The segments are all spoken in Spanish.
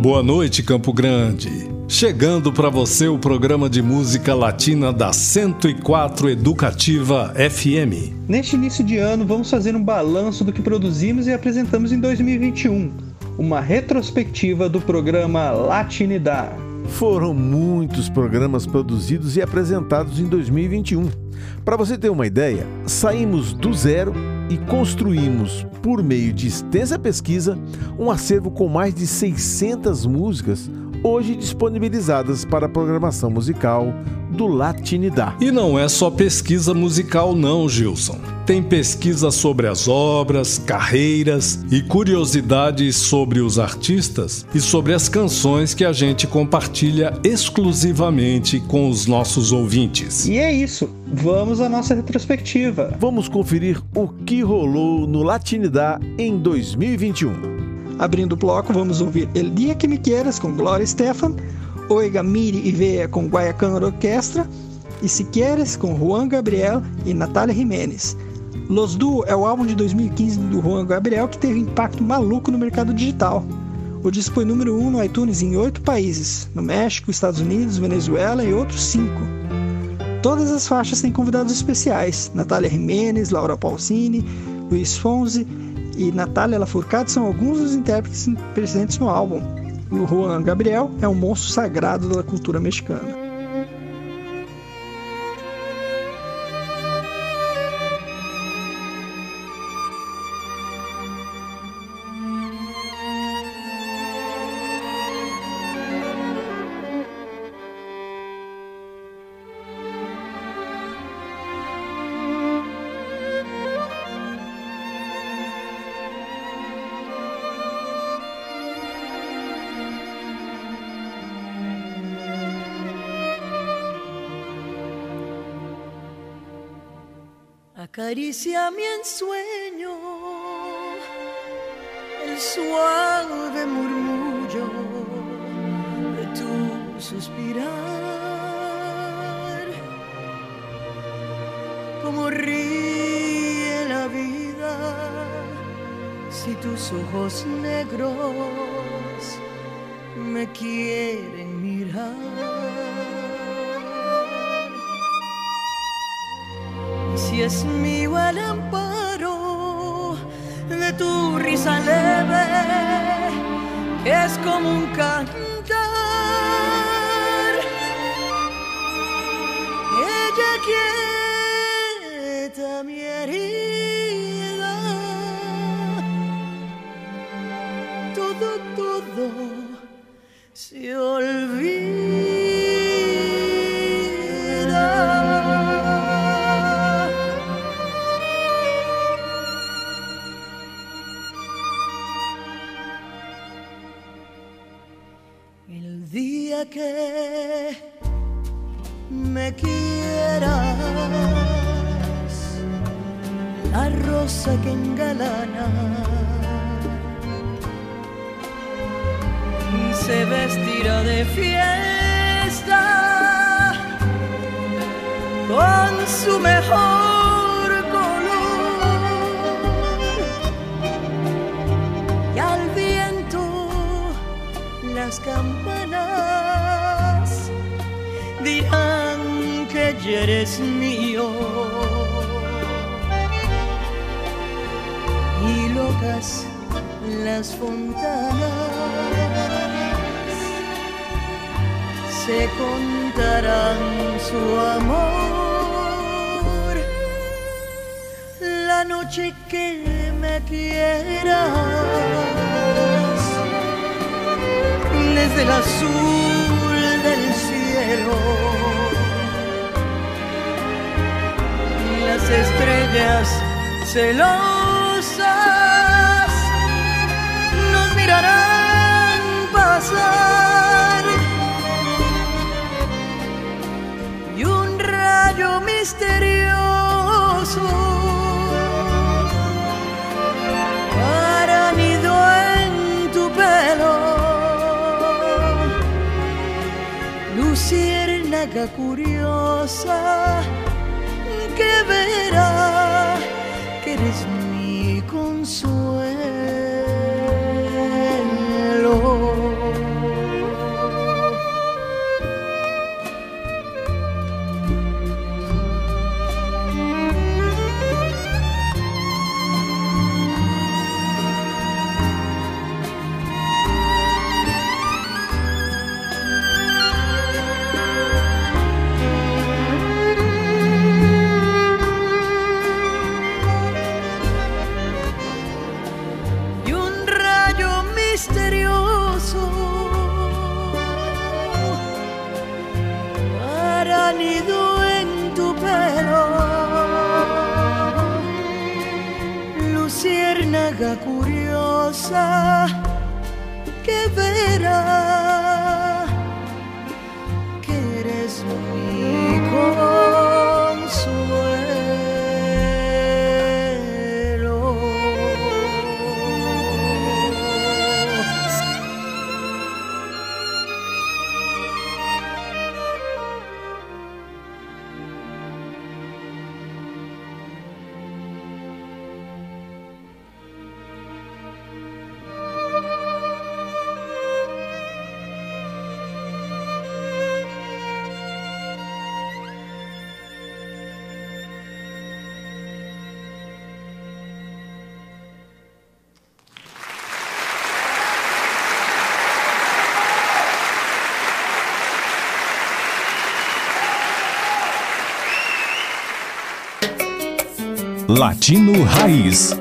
Boa noite, Campo Grande. Chegando para você o programa de música latina da 104 Educativa FM. Neste início de ano, vamos fazer um balanço do que produzimos e apresentamos em 2021. Uma retrospectiva do programa Latinidad. Foram muitos programas produzidos e apresentados em 2021. Para você ter uma ideia, saímos do zero e construímos, por meio de extensa pesquisa, um acervo com mais de 600 músicas hoje disponibilizadas para a programação musical do Latinidá. E não é só pesquisa musical não, Gilson. Tem pesquisa sobre as obras, carreiras e curiosidades sobre os artistas e sobre as canções que a gente compartilha exclusivamente com os nossos ouvintes. E é isso. Vamos à nossa retrospectiva. Vamos conferir o que rolou no Latinidá em 2021. Abrindo o bloco, vamos ouvir El Dia Que Me Quieras com Gloria Stefan, Oiga Miri e Veia com Guayacán Orquestra e Se Quieres com Juan Gabriel e Natália Jiménez. Los Duo é o álbum de 2015 do Juan Gabriel que teve impacto maluco no mercado digital. O disco foi número 1 um no iTunes em oito países: no México, Estados Unidos, Venezuela e outros cinco. Todas as faixas têm convidados especiais: Natália Jiménez, Laura Pausini, Luiz Fonzi e Natália Lafourcade são alguns dos intérpretes presentes no álbum. O Juan Gabriel é um monstro sagrado da cultura mexicana. Acaricia mi ensueño el suave murmullo de tu suspirar. Como ríe la vida si tus ojos negros me quieren mirar. Si es mío el amparo de tu risa leve, que es como un cantar. Ella quieta mi herida, todo, todo se olvida. Quieras, la rosa que engalana se vestirá de fiesta con su mejor color. Y al viento las campanas ya eres mío. Y locas las fontanas se contarán su amor. La noche que me quieras desde el azul del cielo. Estrellas celosas nos mirarán pasar. Y un rayo misterioso curiosa que verá que eres mi consuelo. Latino Raiz.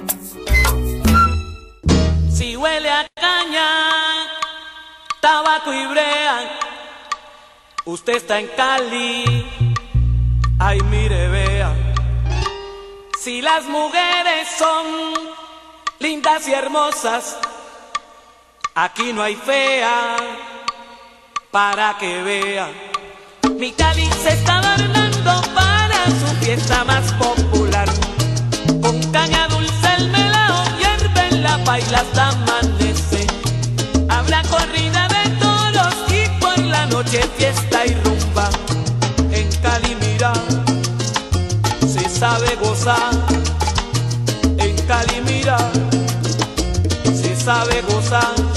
Si huele a caña, tabaco y brea, usted está en Cali, ay mire vea. Si las mujeres son lindas y hermosas, aquí no hay fea para que vea. Mi Cali se está adornando para su fiesta más popular. Con caña dulce el melao en la paila hasta amanece. Habrá corrida de toros y por la noche fiesta y rumba. En Cali mira, se sabe gozar. En Cali mira, se sabe gozar.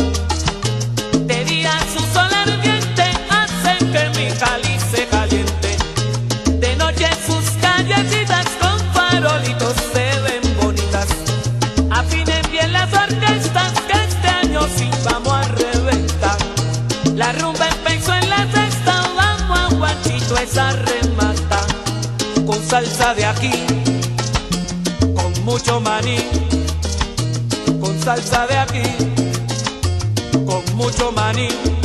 Mucho maní. Con salsa de aquí, con mucho maní.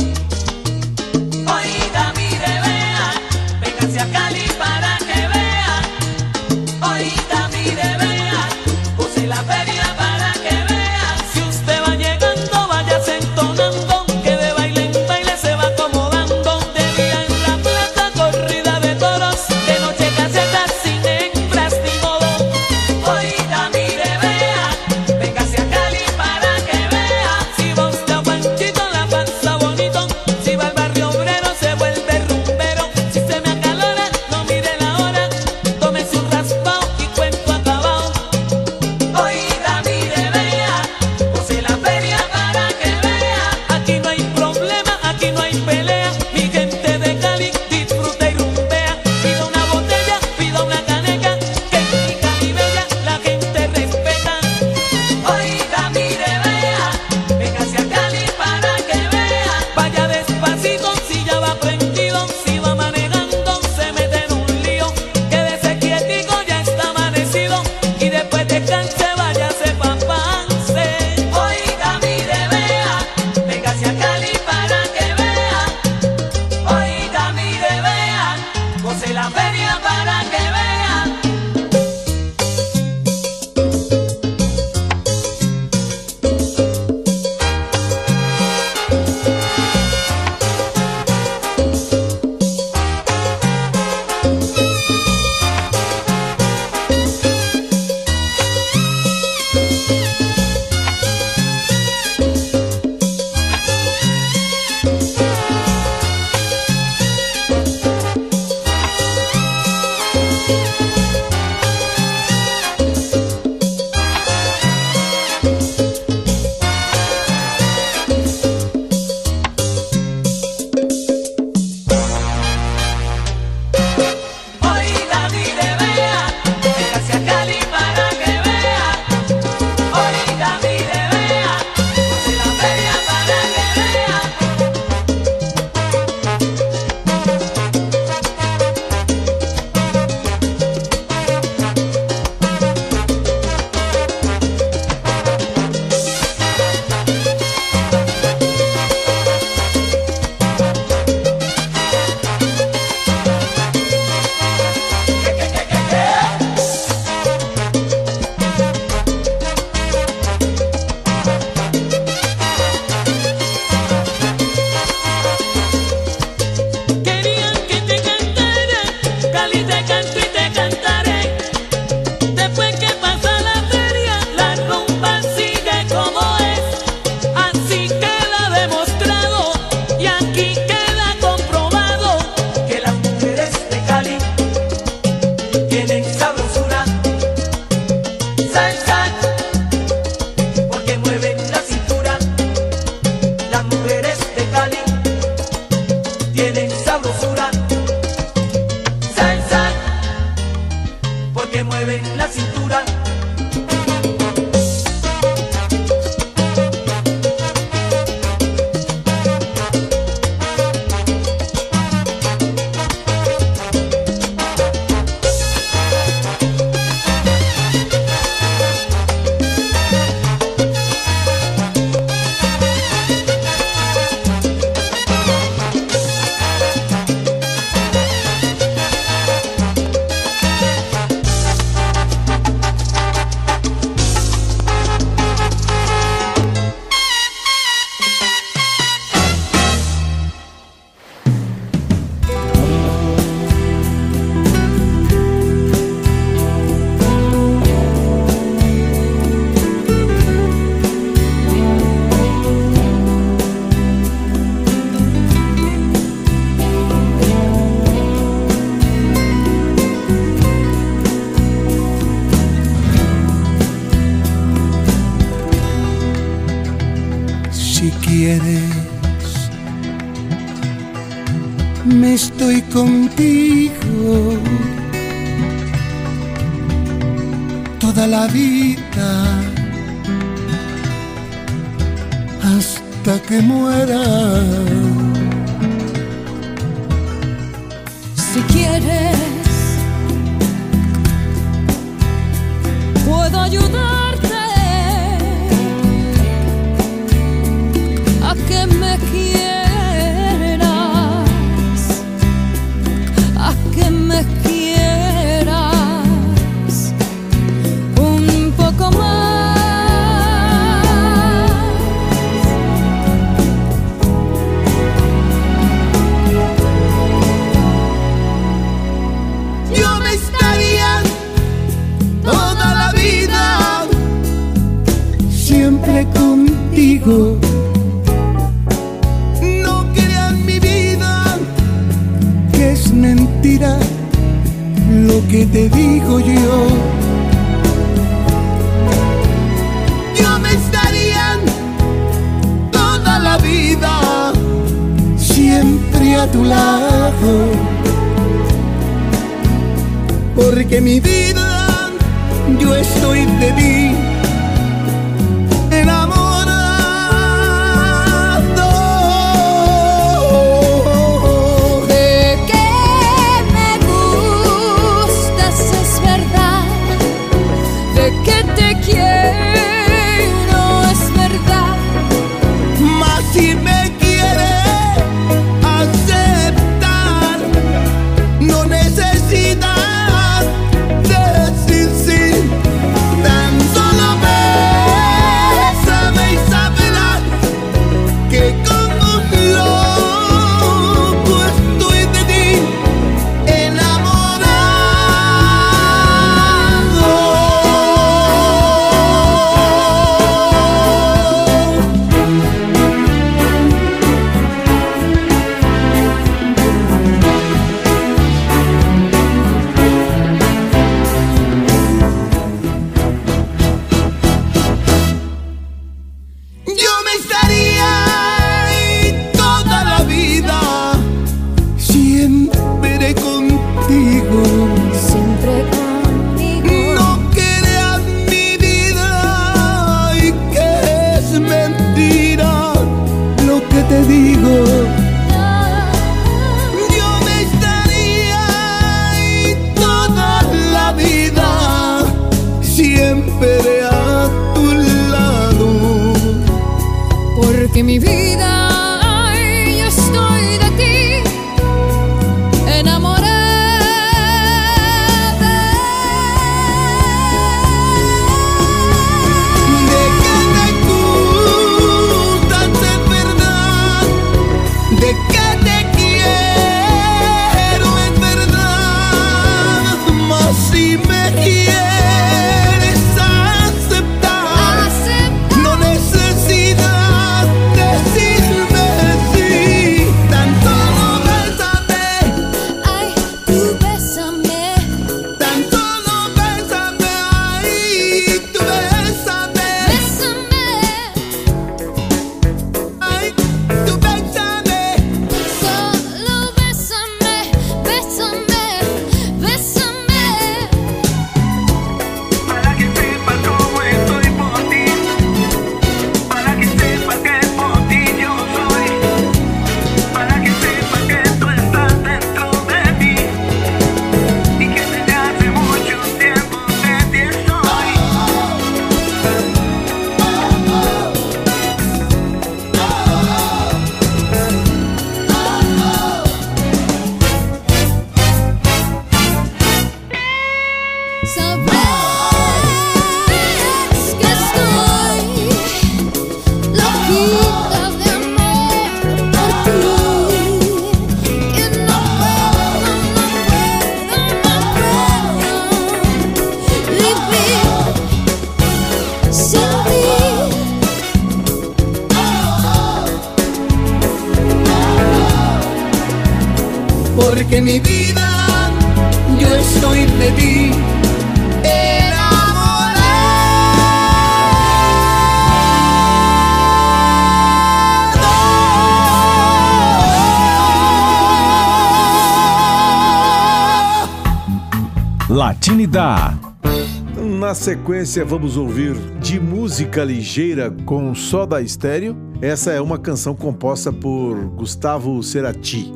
Sequência, vamos ouvir De Música Ligeira com Soda Estéreo. Essa é uma canção composta por Gustavo Cerati.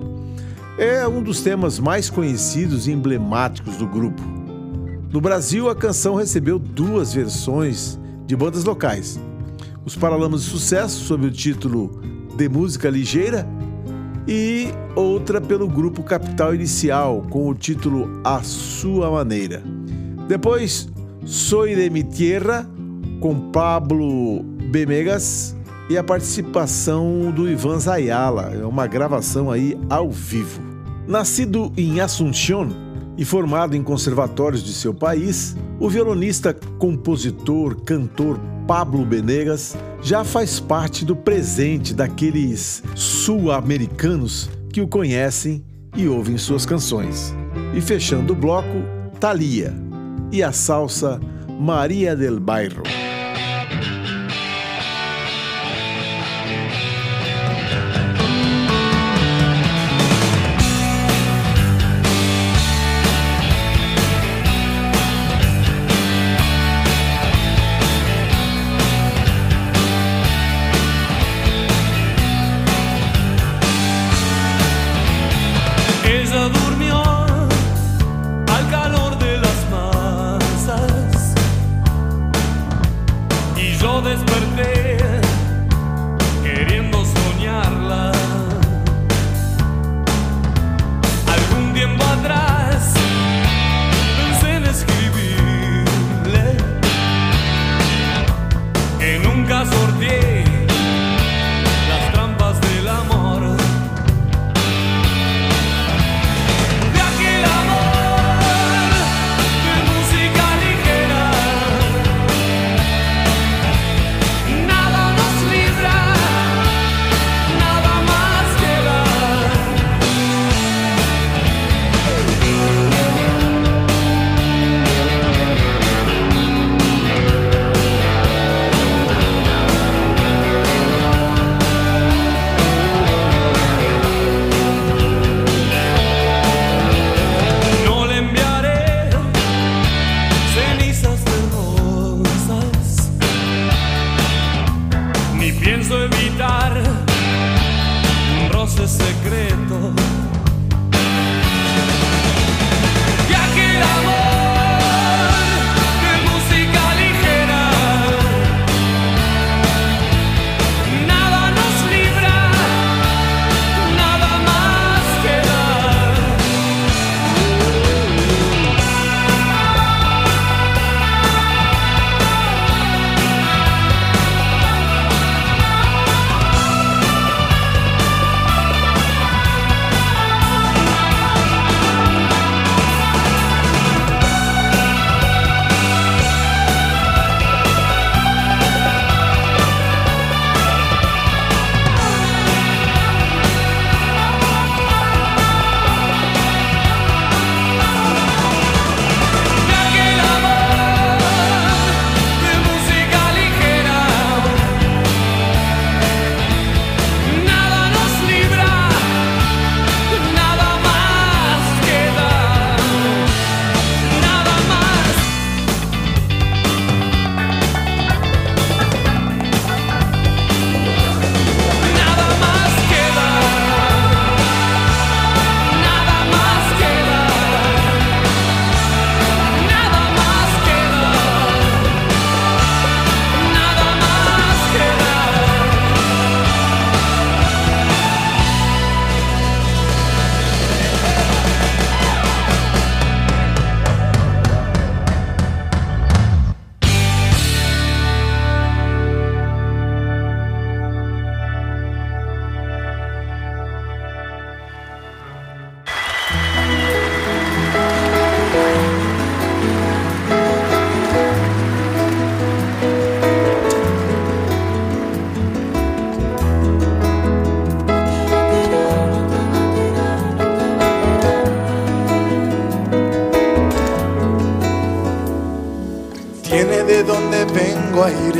É um dos temas mais conhecidos e emblemáticos do grupo. No Brasil, a canção recebeu duas versões de bandas locais. Os Paralamas de Sucesso, sob o título De Música Ligeira, e outra pelo grupo Capital Inicial, com o título A Sua Maneira. Depois, Soy de mi Tierra, com Pablo Bemegas e a participação do Ivan Zayala, é uma gravação aí ao vivo. Nascido em Asunción e formado em conservatórios de seu país, o violonista, compositor, cantor Pablo Benegas já faz parte do presente daqueles sul-americanos que o conhecem e ouvem suas canções. E fechando o bloco, Thalia e a salsa Maria del Bairro.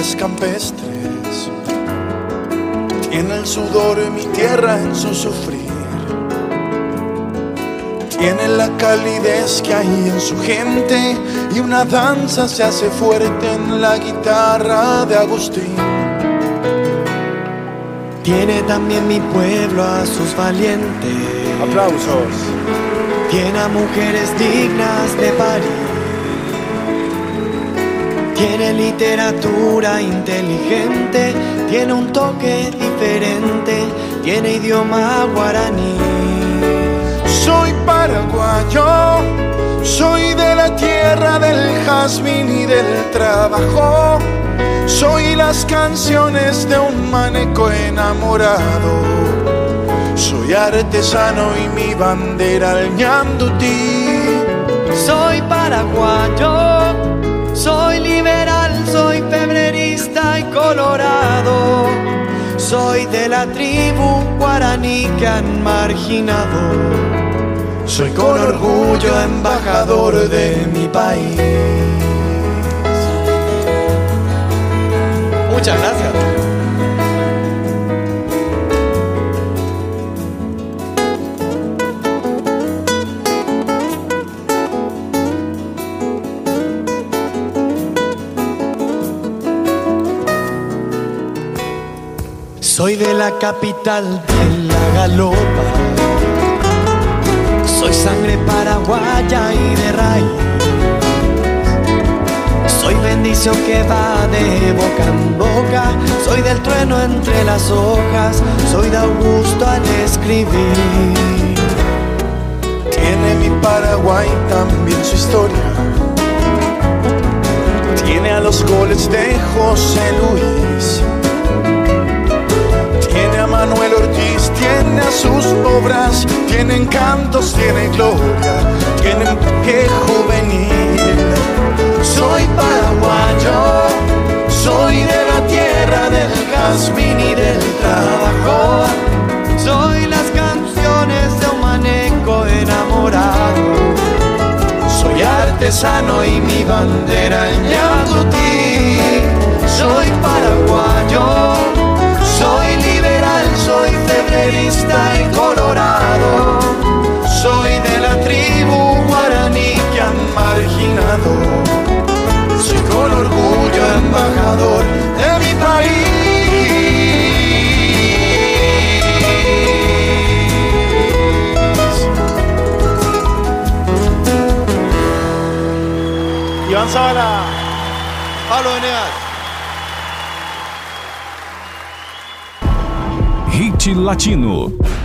Aires campestres. Tiene el sudor de mi tierra en su sufrir. Tiene la calidez que hay en su gente y una danza se hace fuerte en la guitarra de Agustín. Tiene también mi pueblo a sus valientes. Aplausos. Tiene a mujeres dignas de parir. Tiene literatura inteligente. Tiene un toque diferente. Tiene idioma guaraní. Soy paraguayo, soy de la tierra del jazmín y del trabajo. Soy las canciones de un maneco enamorado. Soy artesano y mi bandera el ñandutí. Soy paraguayo, y colorado. Soy de la tribu guaraní que han marginado. Soy con orgullo embajador de mi país. Muchas gracias. Soy de la capital de la galopa. Soy sangre paraguaya y de raíz. Soy bendición que va de boca en boca. Soy del trueno entre las hojas. Soy de Augusto al escribir. Tiene mi Paraguay también su historia. Tiene a los goles de José Luis. Manuel Ortiz, tiene sus obras, tiene encantos, tiene gloria, tiene que juvenil. Soy paraguayo, soy de la tierra del jazmín y del trabajo. Soy las canciones de un maneco enamorado. Soy artesano y mi bandera el ñandutí. Latino.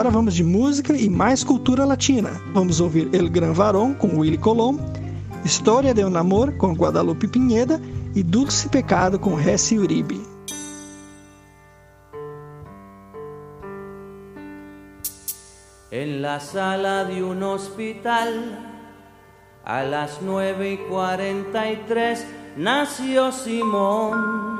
Agora vamos de música e mais cultura latina. Vamos ouvir El Gran Varón com Willy Colom, História de um Amor com Guadalupe Pinheda e Dulce Pecado com Ressi Uribe. En la sala de un hospital, a las nueve y cuarenta y tres, nació Simón.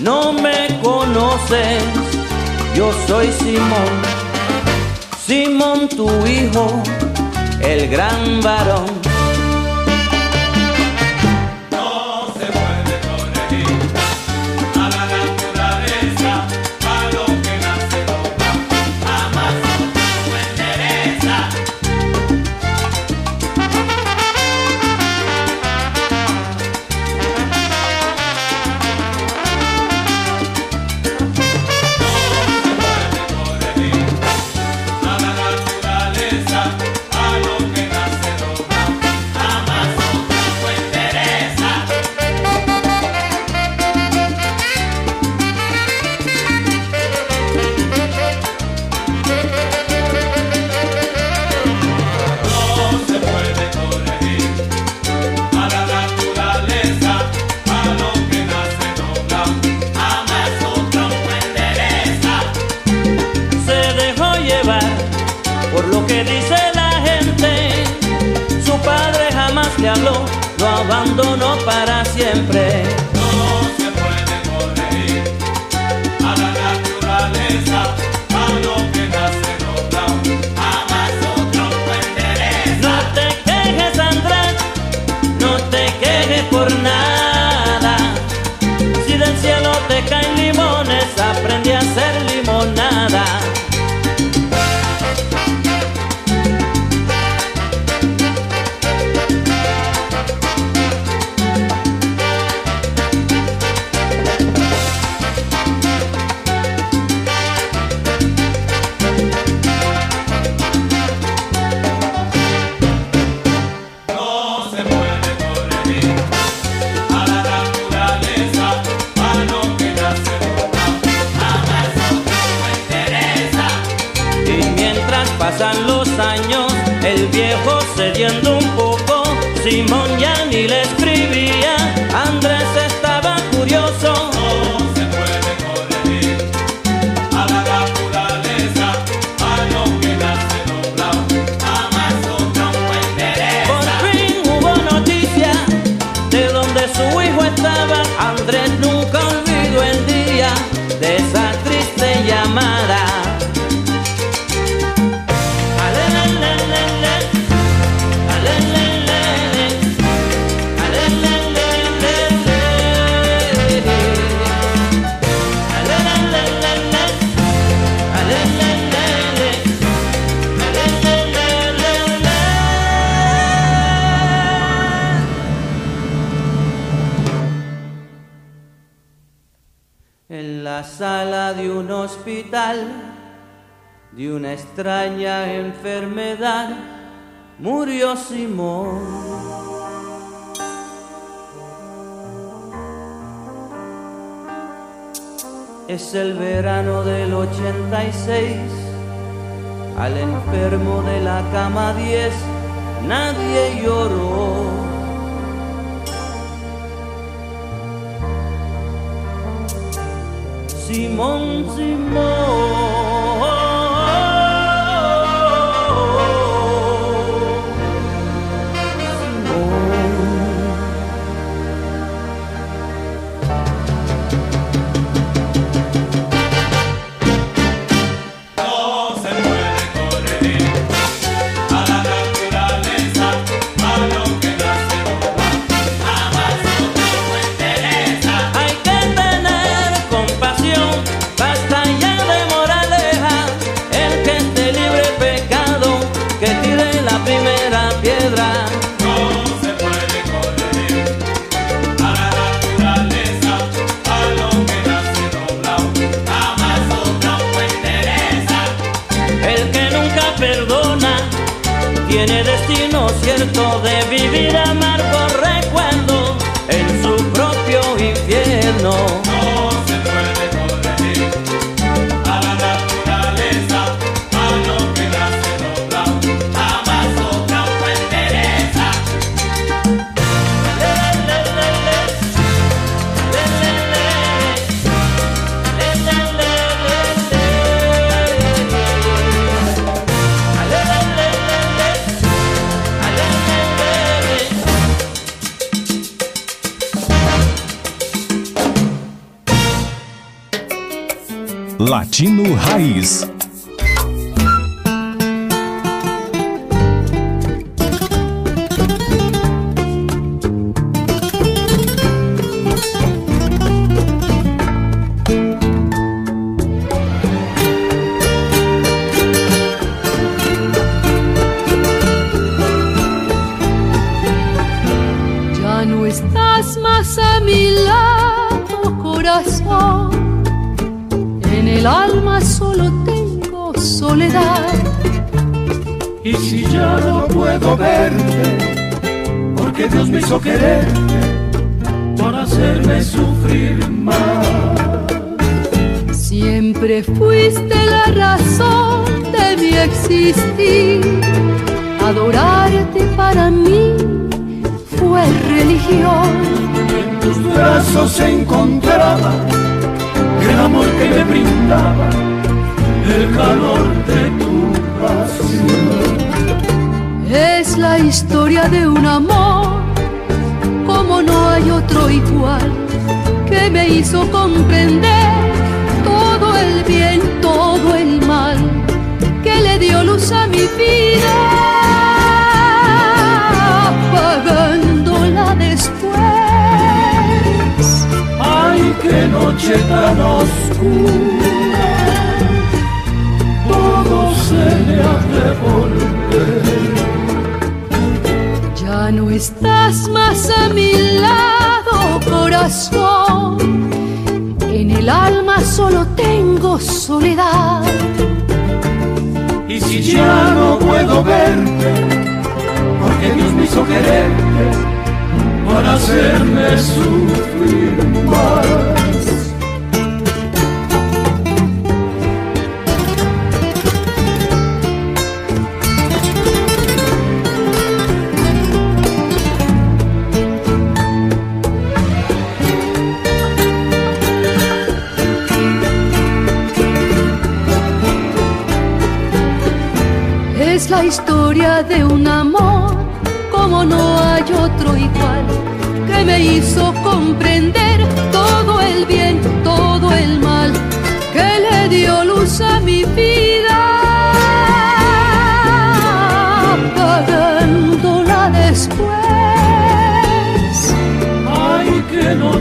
No me conoces, yo soy Simón, Simón tu hijo, el gran varón.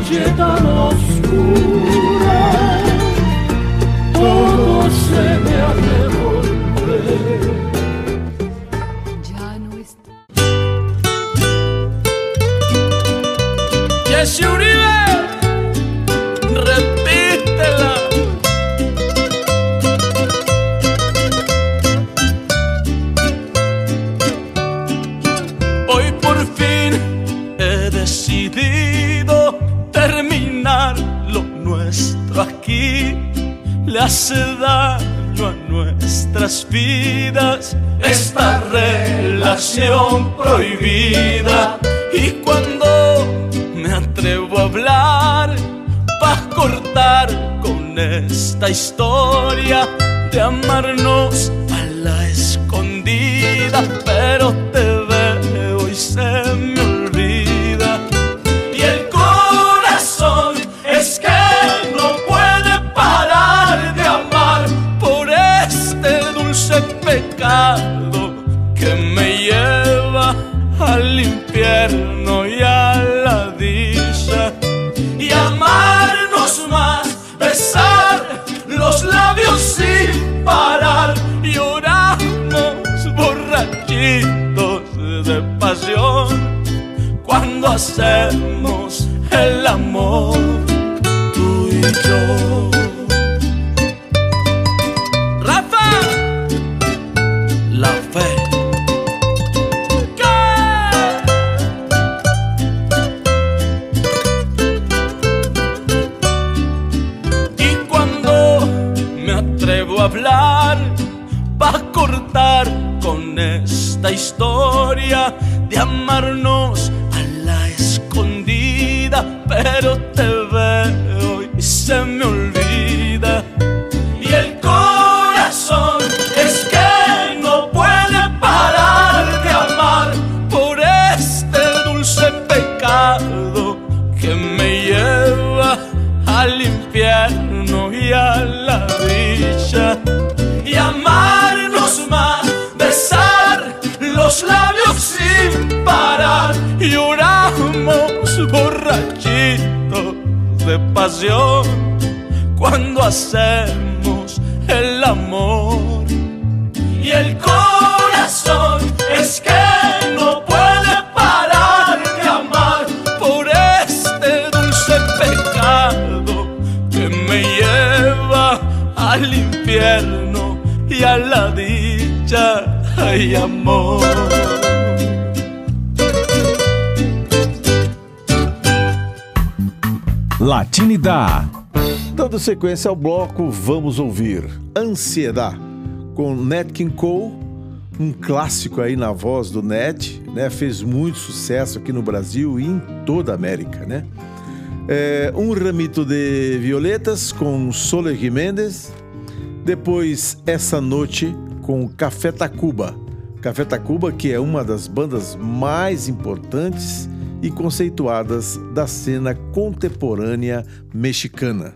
noche tan oscura. sequência é ao bloco, vamos ouvir Ansiedade com Nat King Cole, um clássico aí na voz do Nat, né? Fez muito sucesso aqui no Brasil e em toda a América, né? É, um ramito de violetas com Soler Jiménez, depois Essa Noite com Café Tacuba. Café Tacuba, que é uma das bandas mais importantes e conceituadas da cena contemporânea mexicana.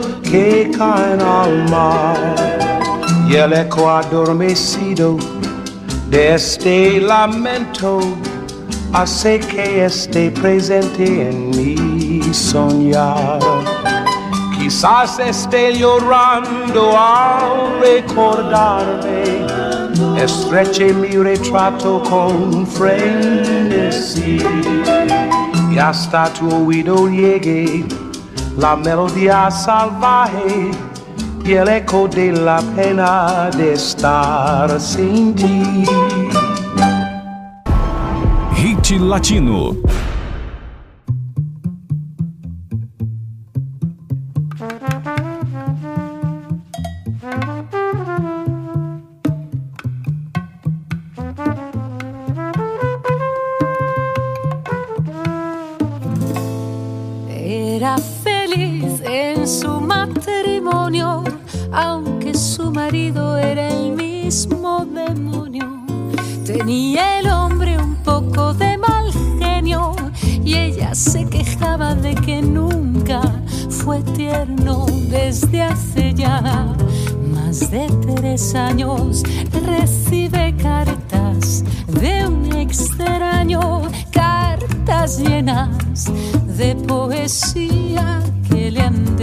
que caen al mar y el eco adormecido de este lamento hace que esté presente en mi soñar. Quizás esté llorando al recordarme, estreche mi retrato con frenesí y hasta tu oído llegue la melodía salvaje y el eco de la pena de estar sin ti. Hit Latino. Su marido era el mismo demonio. Tenía el hombre un poco de mal genio y ella se quejaba de que nunca fue tierno desde hace ya más de tres años. Recibe cartas de un extraño, cartas llenas de poesía que le han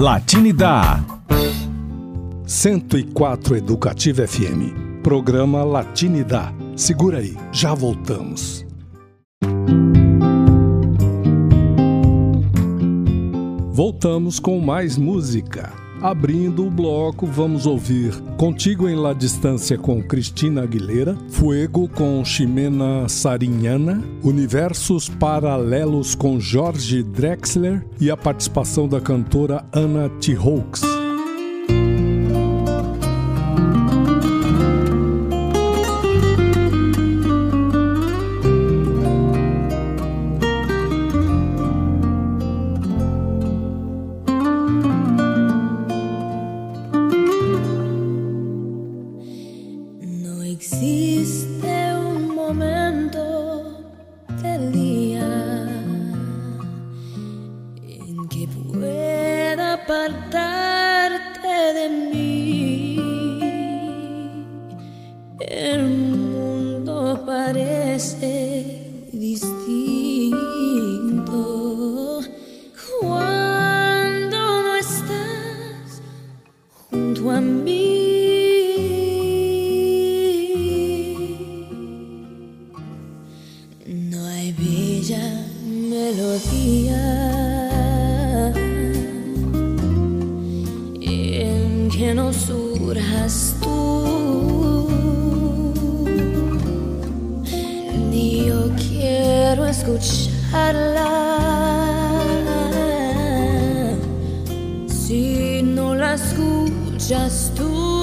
Latinidá. 104 Educativa FM. Programa Latinidá. Segura aí, já voltamos. Voltamos com mais música. Abrindo o bloco, vamos ouvir Contigo em La Distância com Cristina Aguilera, Fuego com Ximena Sarinhana, Universos Paralelos com Jorge Drexler e a participação da cantora Ana T. Hawks. que no surjas tú. Ni yo quiero escucharla. Si no la escuchas tú.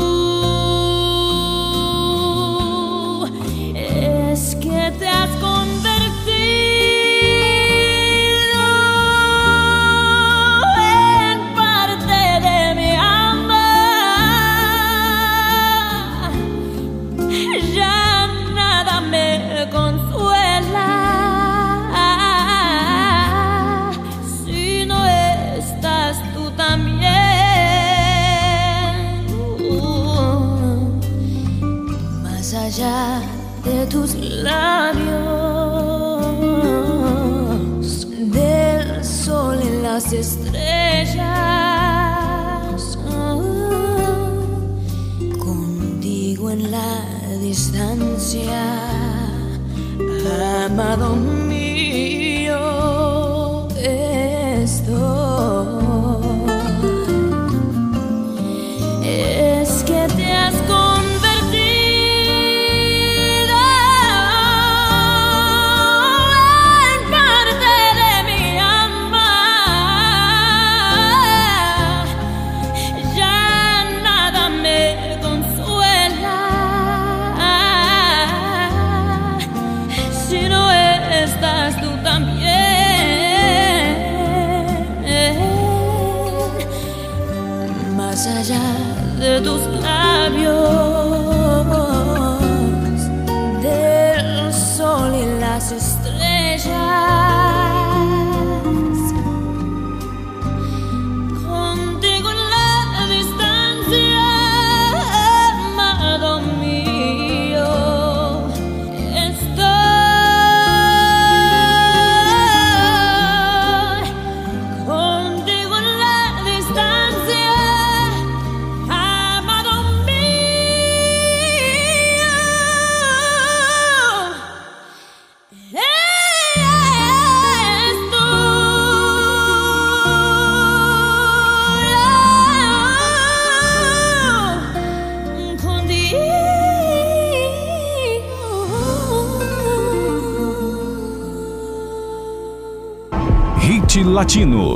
Latino.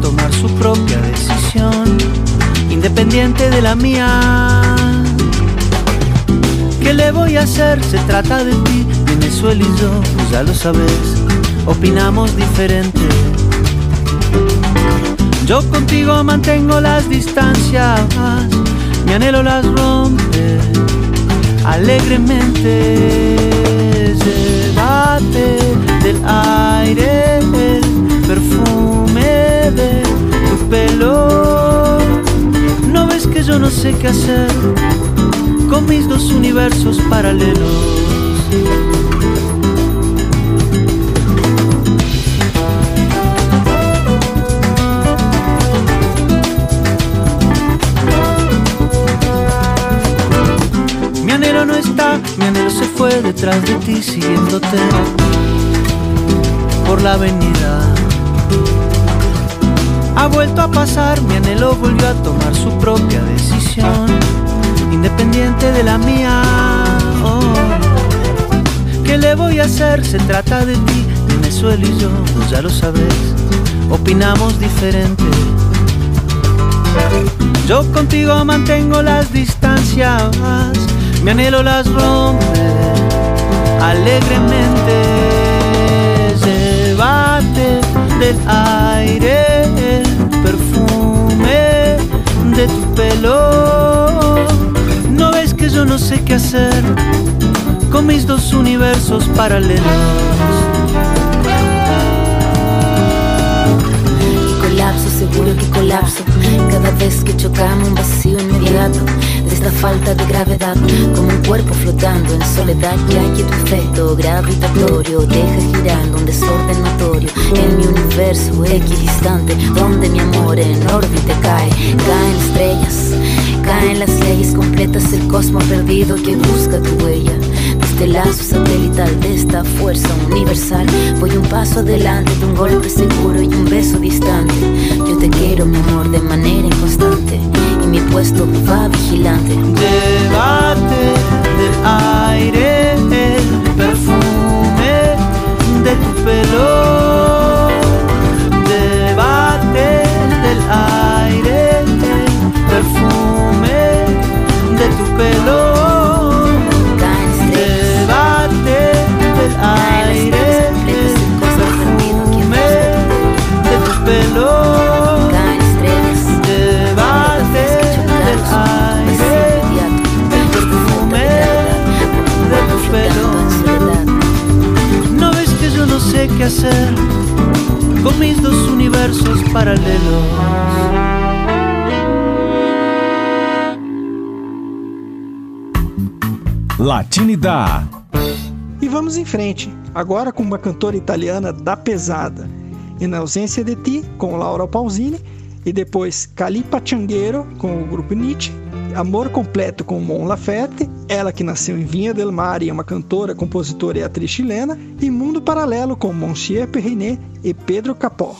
Tomar su propia decisión, independiente de la mía. ¿Qué le voy a hacer? Se trata de ti, Venezuela y yo, ya lo sabes, opinamos diferente. Yo contigo mantengo las distancias, mi anhelo las rompe alegremente. Llévate del aire tu pelo. No ves que yo no sé qué hacer con mis dos universos paralelos. Mi anhelo no está, mi anhelo se fue detrás de ti siguiéndote por la avenida. Vuelto a pasar, mi anhelo volvió a tomar su propia decisión, independiente de la mía. Oh. ¿Qué le voy a hacer? Se trata de ti, Venezuela y yo, pues ya lo sabes, opinamos diferente. Yo contigo mantengo las distancias, mi anhelo las rompe alegremente. Llévate del aire perfume de tu pelo. No ves que yo no sé qué hacer con mis dos universos paralelos. colapso, seguro que colapso. Cada vez que chocamos un vacío inmediato de esta falta de gravedad, como un cuerpo flotando en soledad, ya que tu efecto gravitatorio deja girando un desorden notorio en mi universo equidistante, donde mi amor en órbita cae, caen estrellas, caen las leyes completas del cosmos perdido que busca tu huella. Desde el lazo satelital de esta fuerza universal, voy un paso adelante de un golpe seguro y un beso distante. Yo te quiero, mi amor, de manera inconstante, mi puesto va vigilante. Llévate del aire el perfume de tu pelo. Hacer con mis dos universos paralelos. Latinidad. E vamos em frente, agora com uma cantora italiana da pesada. E na ausência de ti, com Laura Pausini, e depois Cali Pachangueiro com o grupo Nietzsche, Amor Completo com Mon Laferte, ela que nasceu em Vinha del Mar e é uma cantora, compositora e atriz chilena, e Mundo Paralelo com Monsieur Perrinet e Pedro Capó.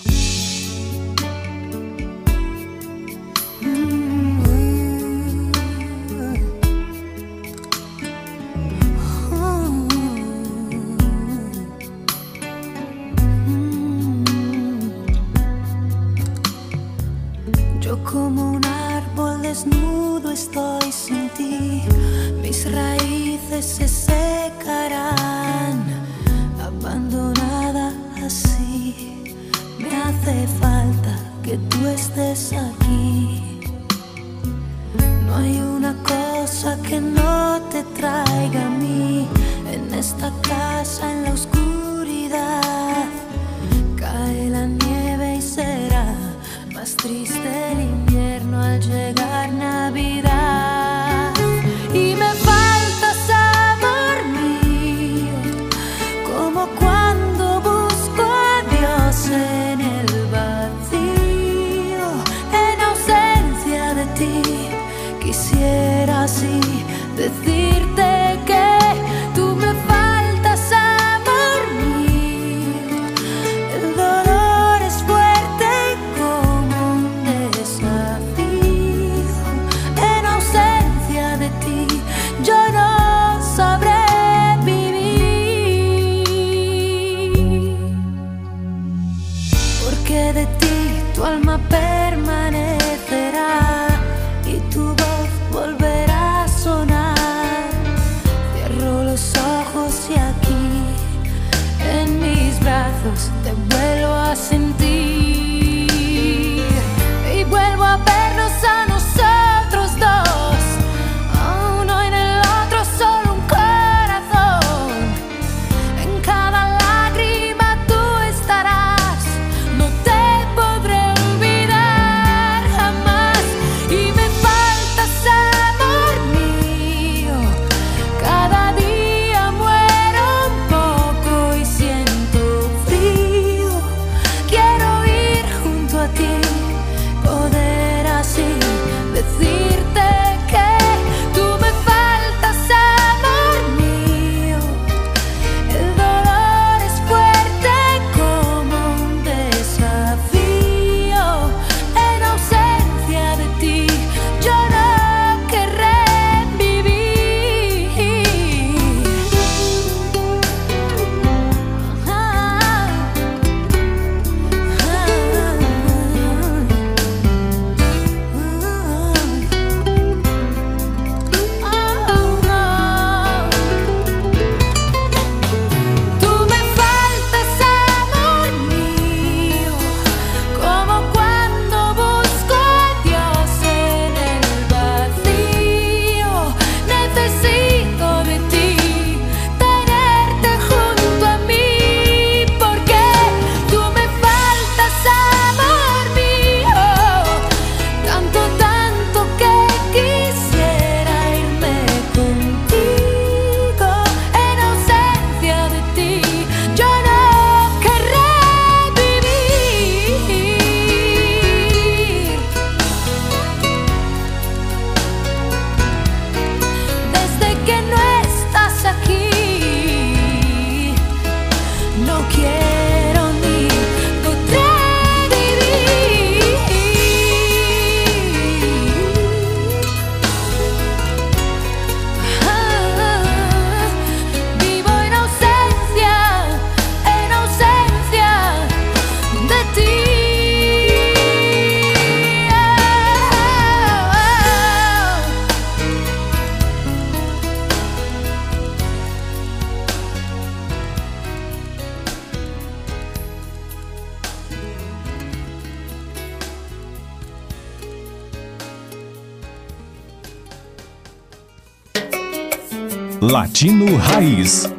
Latino Raiz.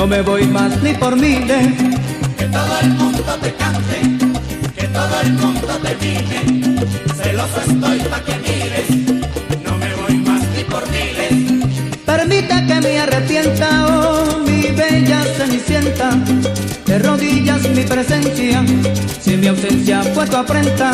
no me voy más ni por miles. Que todo el mundo te cante, que todo el mundo te mire, celoso estoy pa' que mires, no me voy más ni por miles. Permita que me arrepienta, oh mi bella cenicienta, de rodillas mi presencia, si mi ausencia fue tu afrenta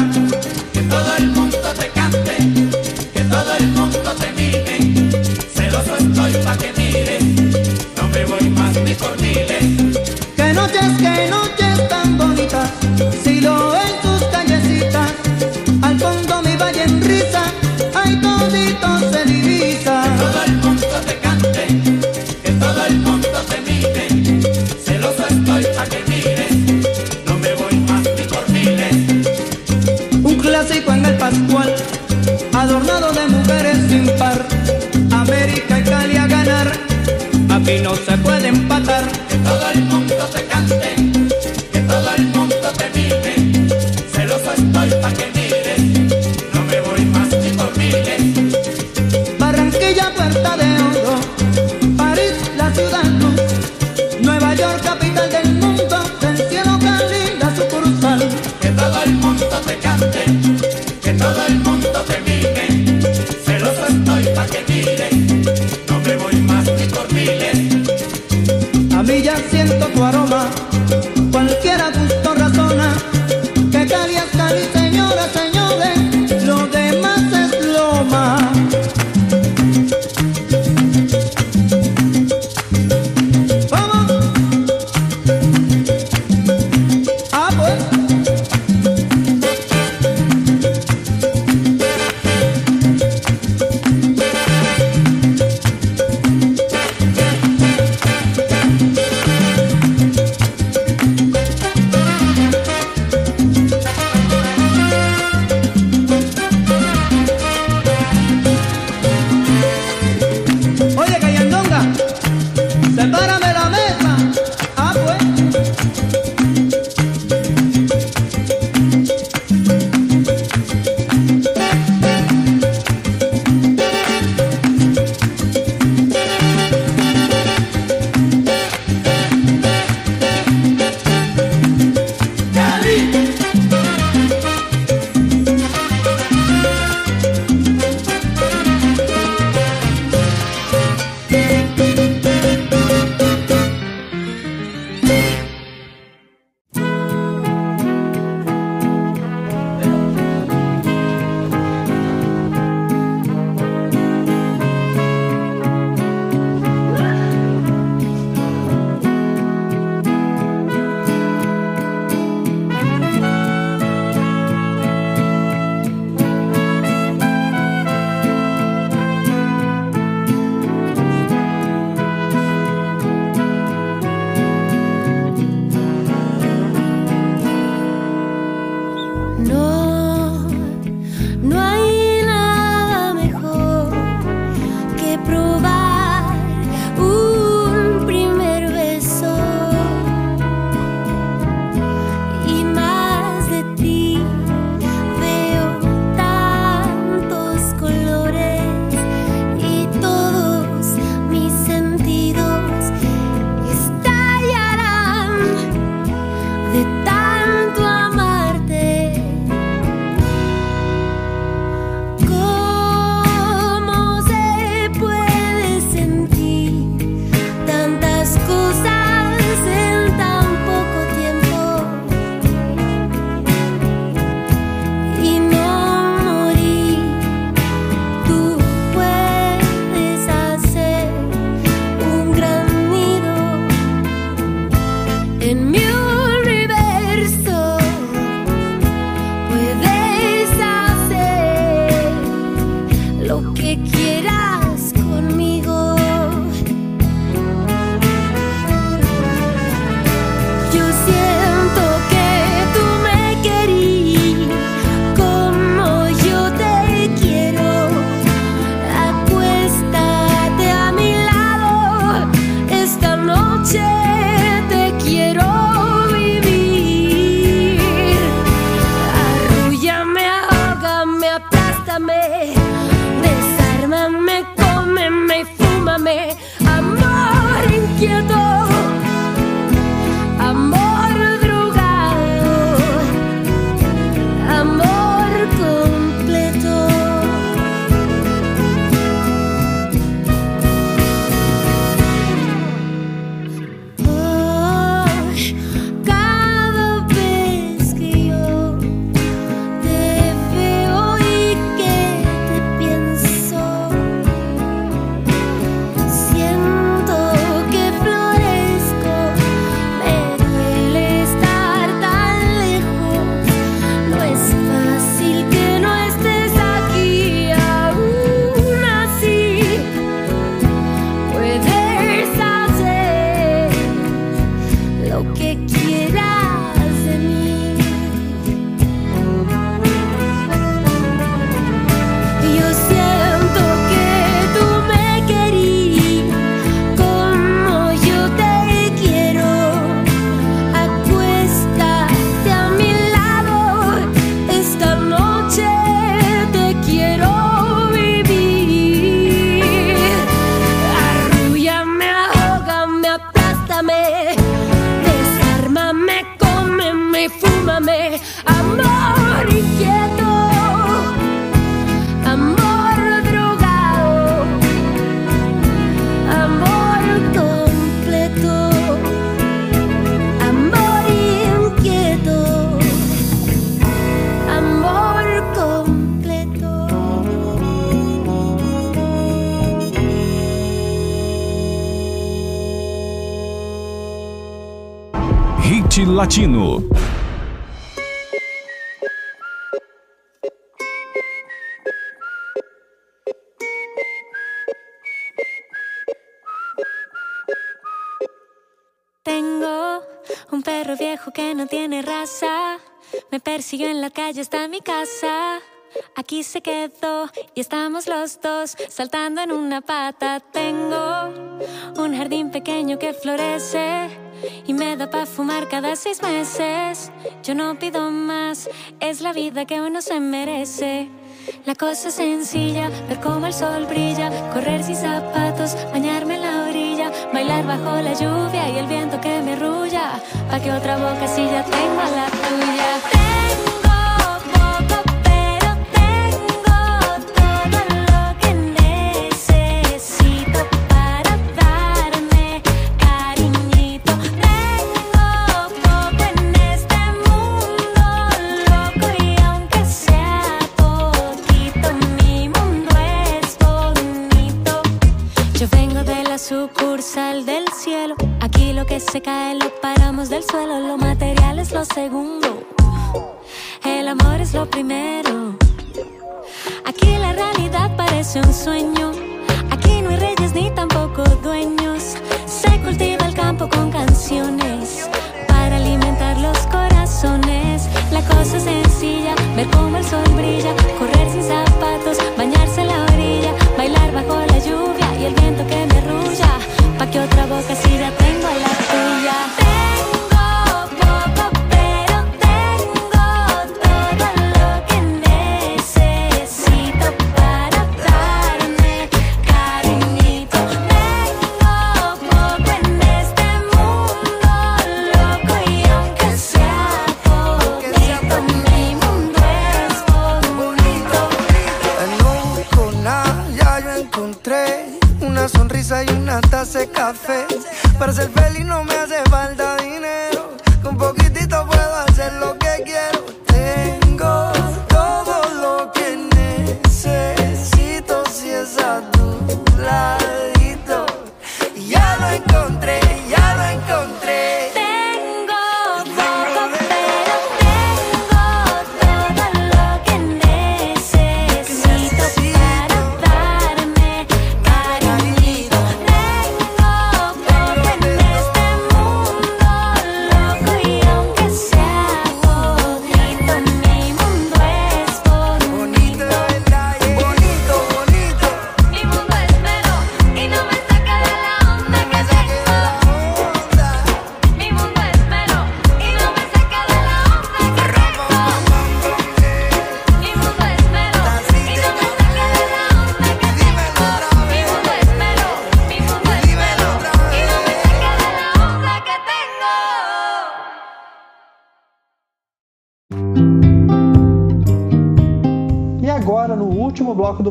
Tengo un perro viejo que no tiene raza. Me persiguió en la calle hasta mi casa. Aquí se quedó y estamos los dos saltando en una pata. Tengo un jardín pequeño que florece y me da para fumar cada seis meses. Yo no pido más, es la vida que uno se merece. La cosa es sencilla, ver cómo el sol brilla, correr sin zapatos, bañarme en la orilla, bailar bajo la lluvia y el viento que me arrulla, pa' que otra boca si ya la tuya.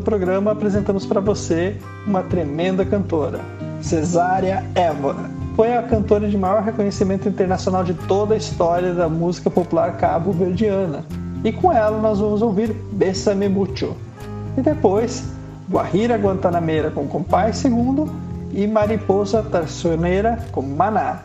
Programa, apresentamos para você uma tremenda cantora, Cesária Évora. Foi a cantora de maior reconhecimento internacional de toda a história da música popular cabo-verdiana. E com ela nós vamos ouvir Bésame Mucho. E depois, Guajira Guantanameira com Compai Segundo e Mariposa Tarcioneira com Maná.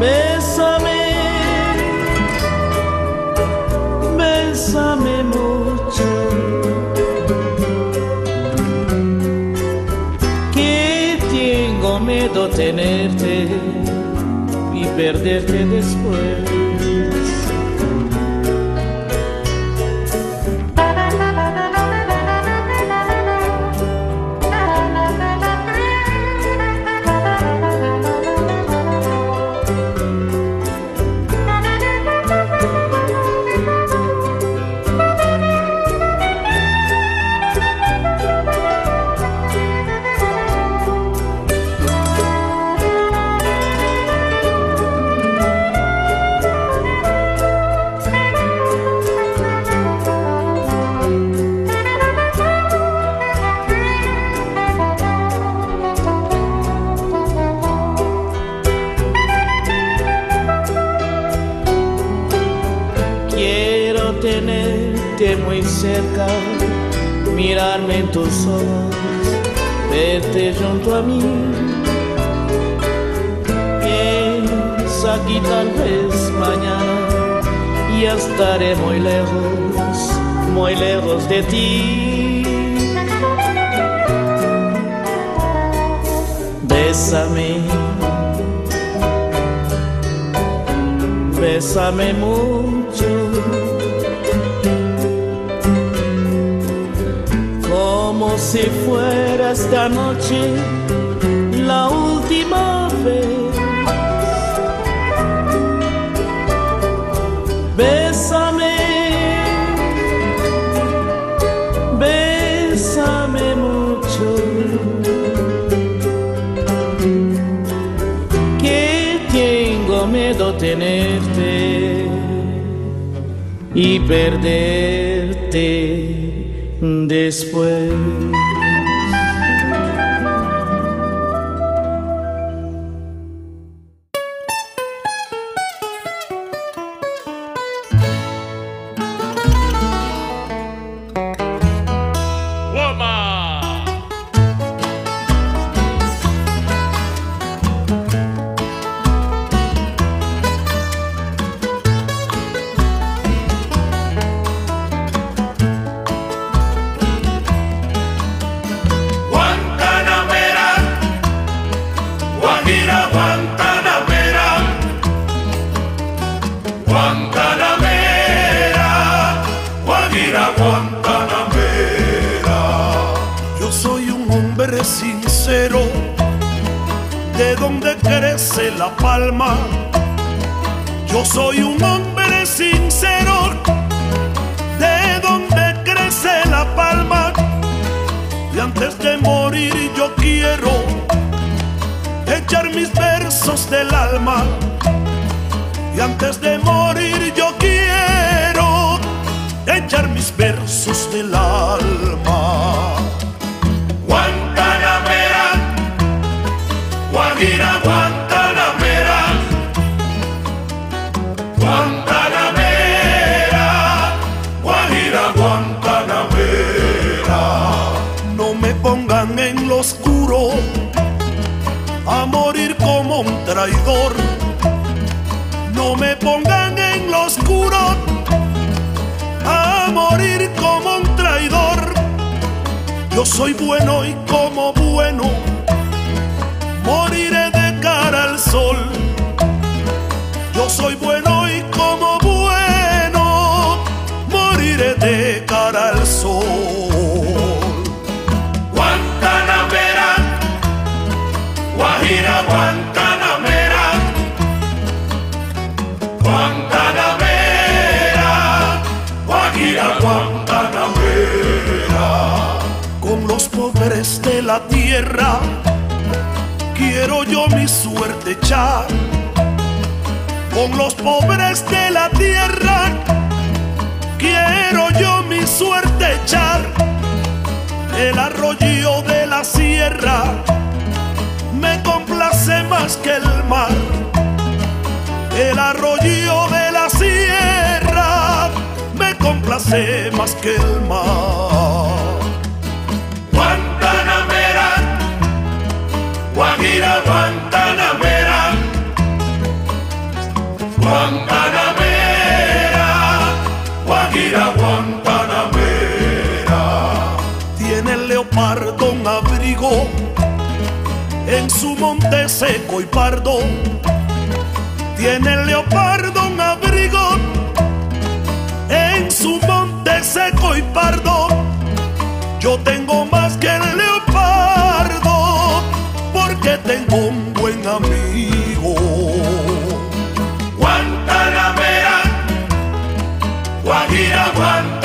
Bésame, bésame mucho. Que tengo miedo tenerte y perderte después. Ojos, verte junto a mí. Piensa que tal vez mañana ya estaré muy lejos, muy lejos de ti. Bésame, bésame mucho. Si fuera esta noche la última vez. Bésame, bésame mucho. Que tengo miedo tenerte y perderte después. leopardo un abrigo en su monte seco y pardo. Tiene el leopardo un abrigo en su monte seco y pardo. Yo tengo más que el leopardo porque tengo un buen amigo. Guantanamera, Guajira, Guantanamera.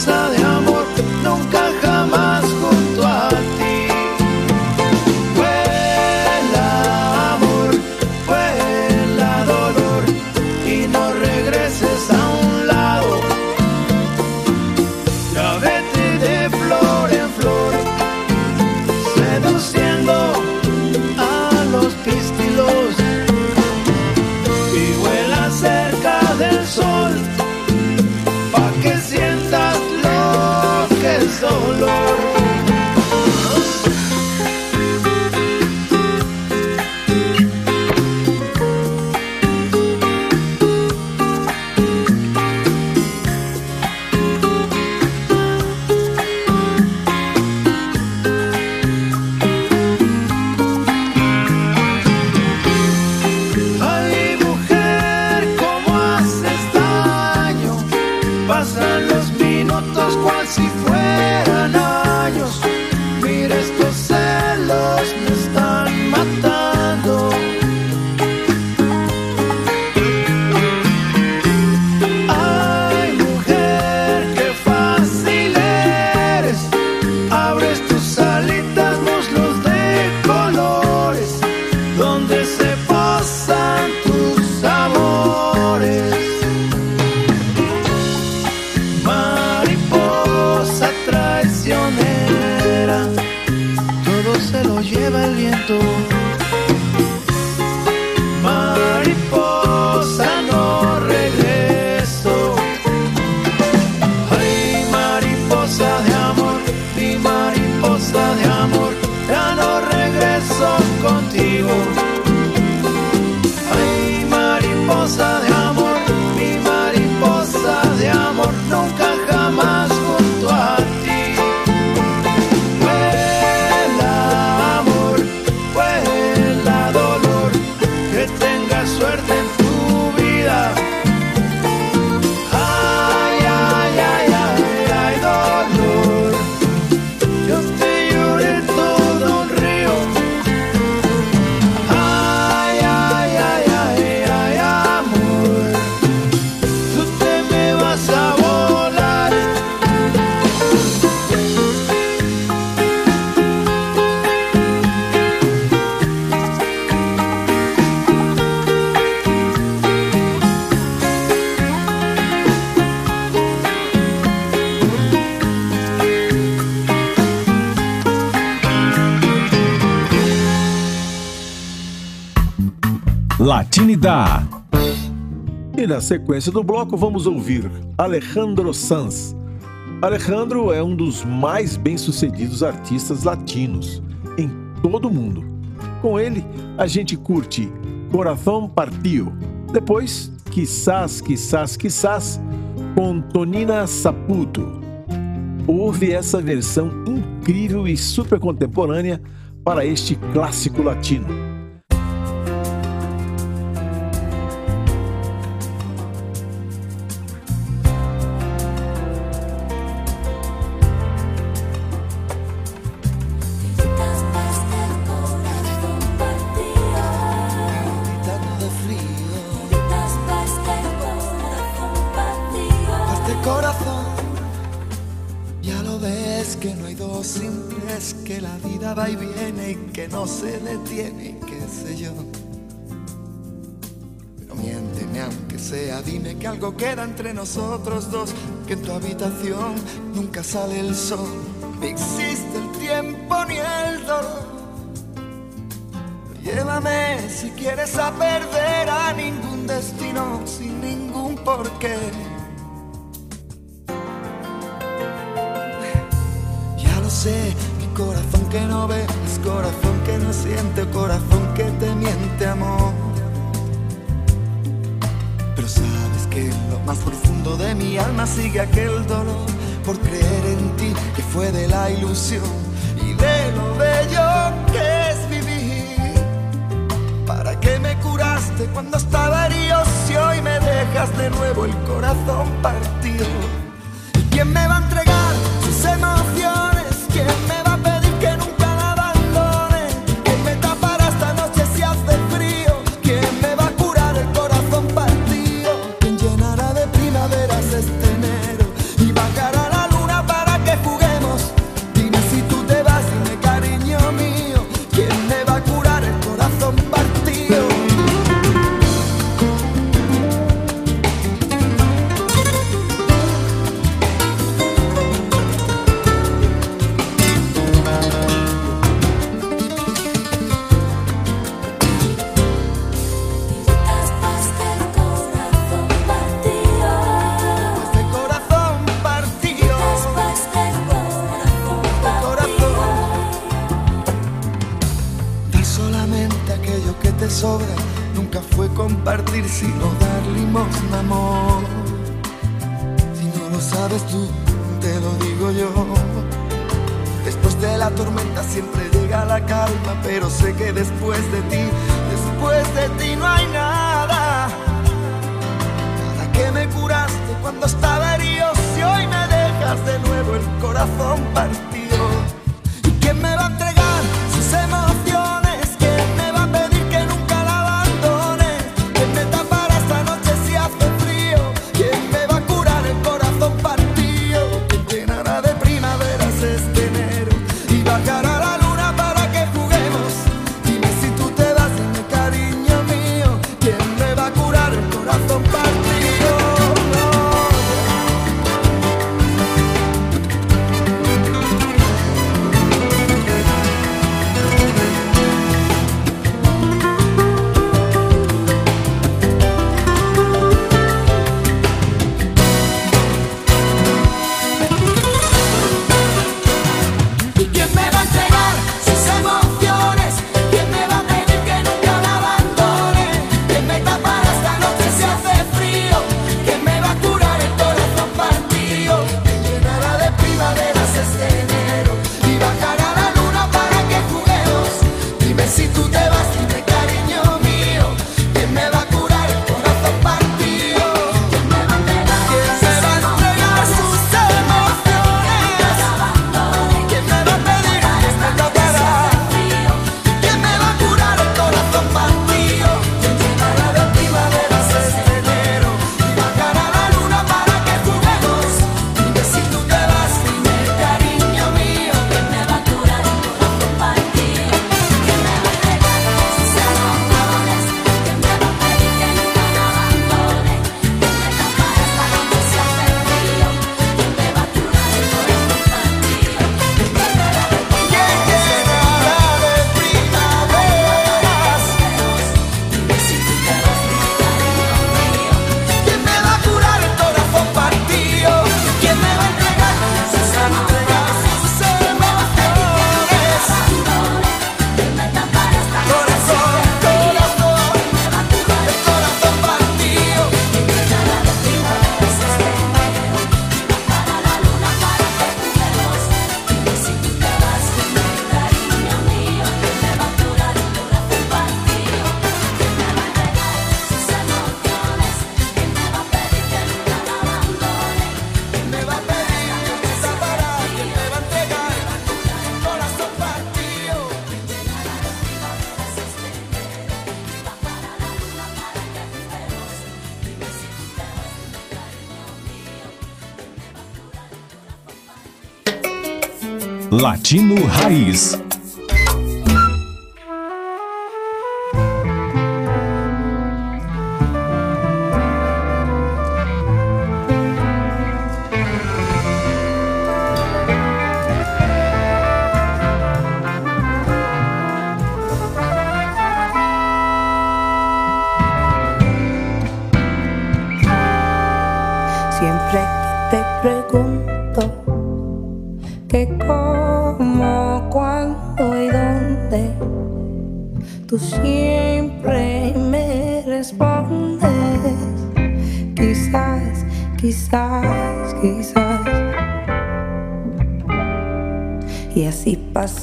cosa de amor. Na sequência do bloco vamos ouvir Alejandro Sanz. Alejandro é um dos mais bem-sucedidos artistas latinos em todo o mundo. Com ele, a gente curte Coração Partiu. Depois, Quizás, Quizás, Quizás, com Tonina Saputo. Ouve essa versão incrível e super contemporânea para este clássico latino. No se detiene, qué sé yo. Pero miénteme aunque sea, dime que algo queda entre nosotros dos, que en tu habitación nunca sale el sol, ni existe el tiempo ni el dolor. Llévame si quieres a perder a ningún destino sin ningún porqué. Ya lo sé, mi corazón que no ve es corazón siente, corazón que te miente, amor. Pero sabes que en lo más profundo de mi alma sigue aquel dolor por creer en ti que fue de la ilusión y de lo bello que es vivir. ¿Para qué me curaste cuando estaba herido si hoy me dejas de nuevo el corazón partido? ¿Y quién me va a entregar sus emociones? ¿Quién Latino Raiz.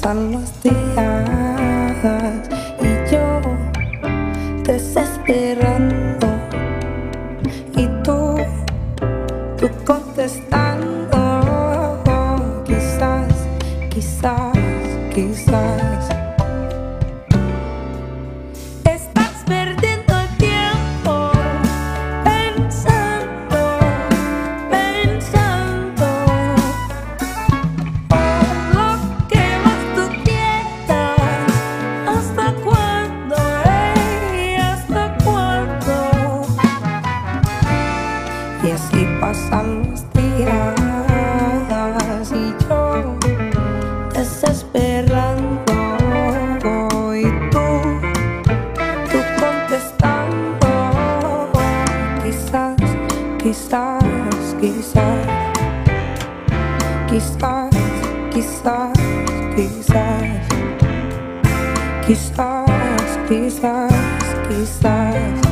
están los these lies.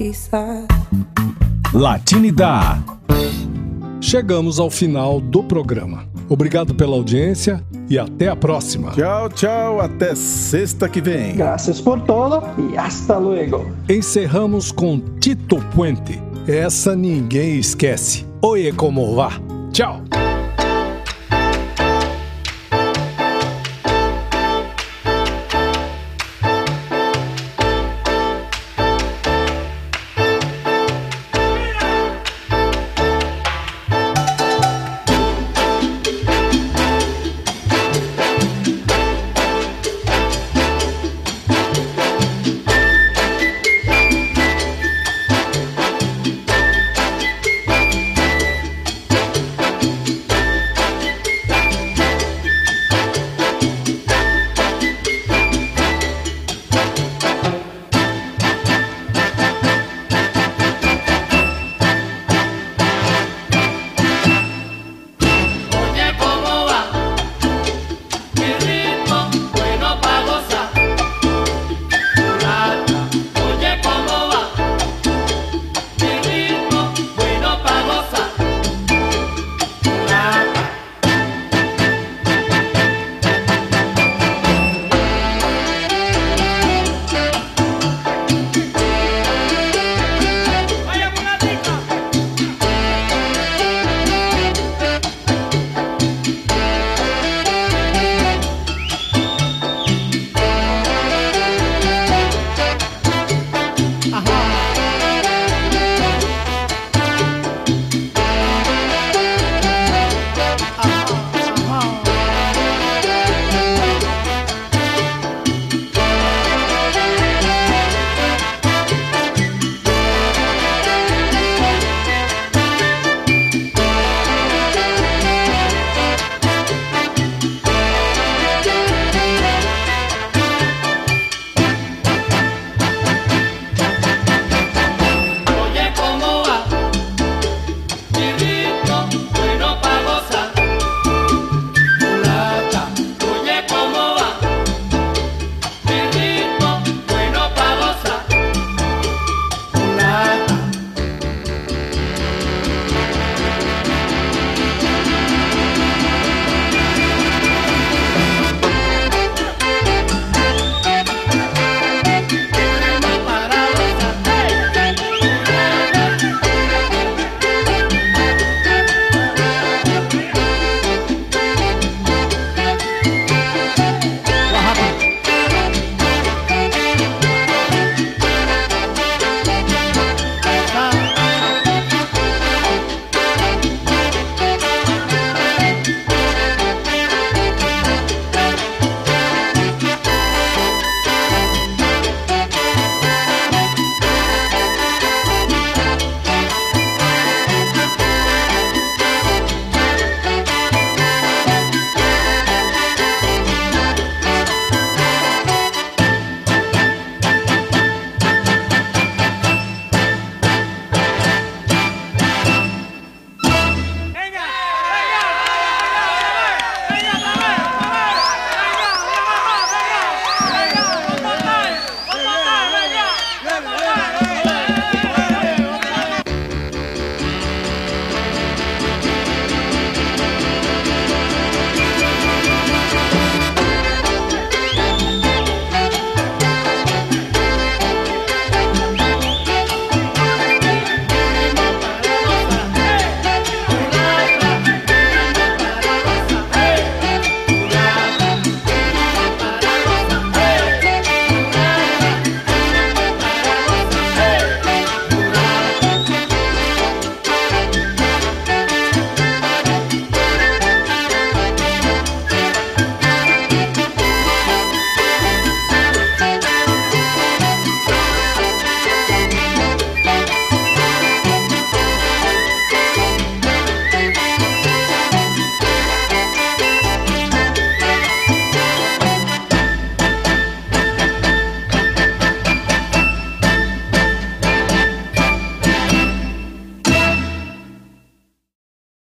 conquistar. Latinidad. Chegamos ao final do programa. Obrigado pela audiência e até a próxima. Tchau, tchau, até sexta que vem. Graças por todo e hasta luego. Encerramos com Tito Puente. Essa ninguém esquece. Oye como vá.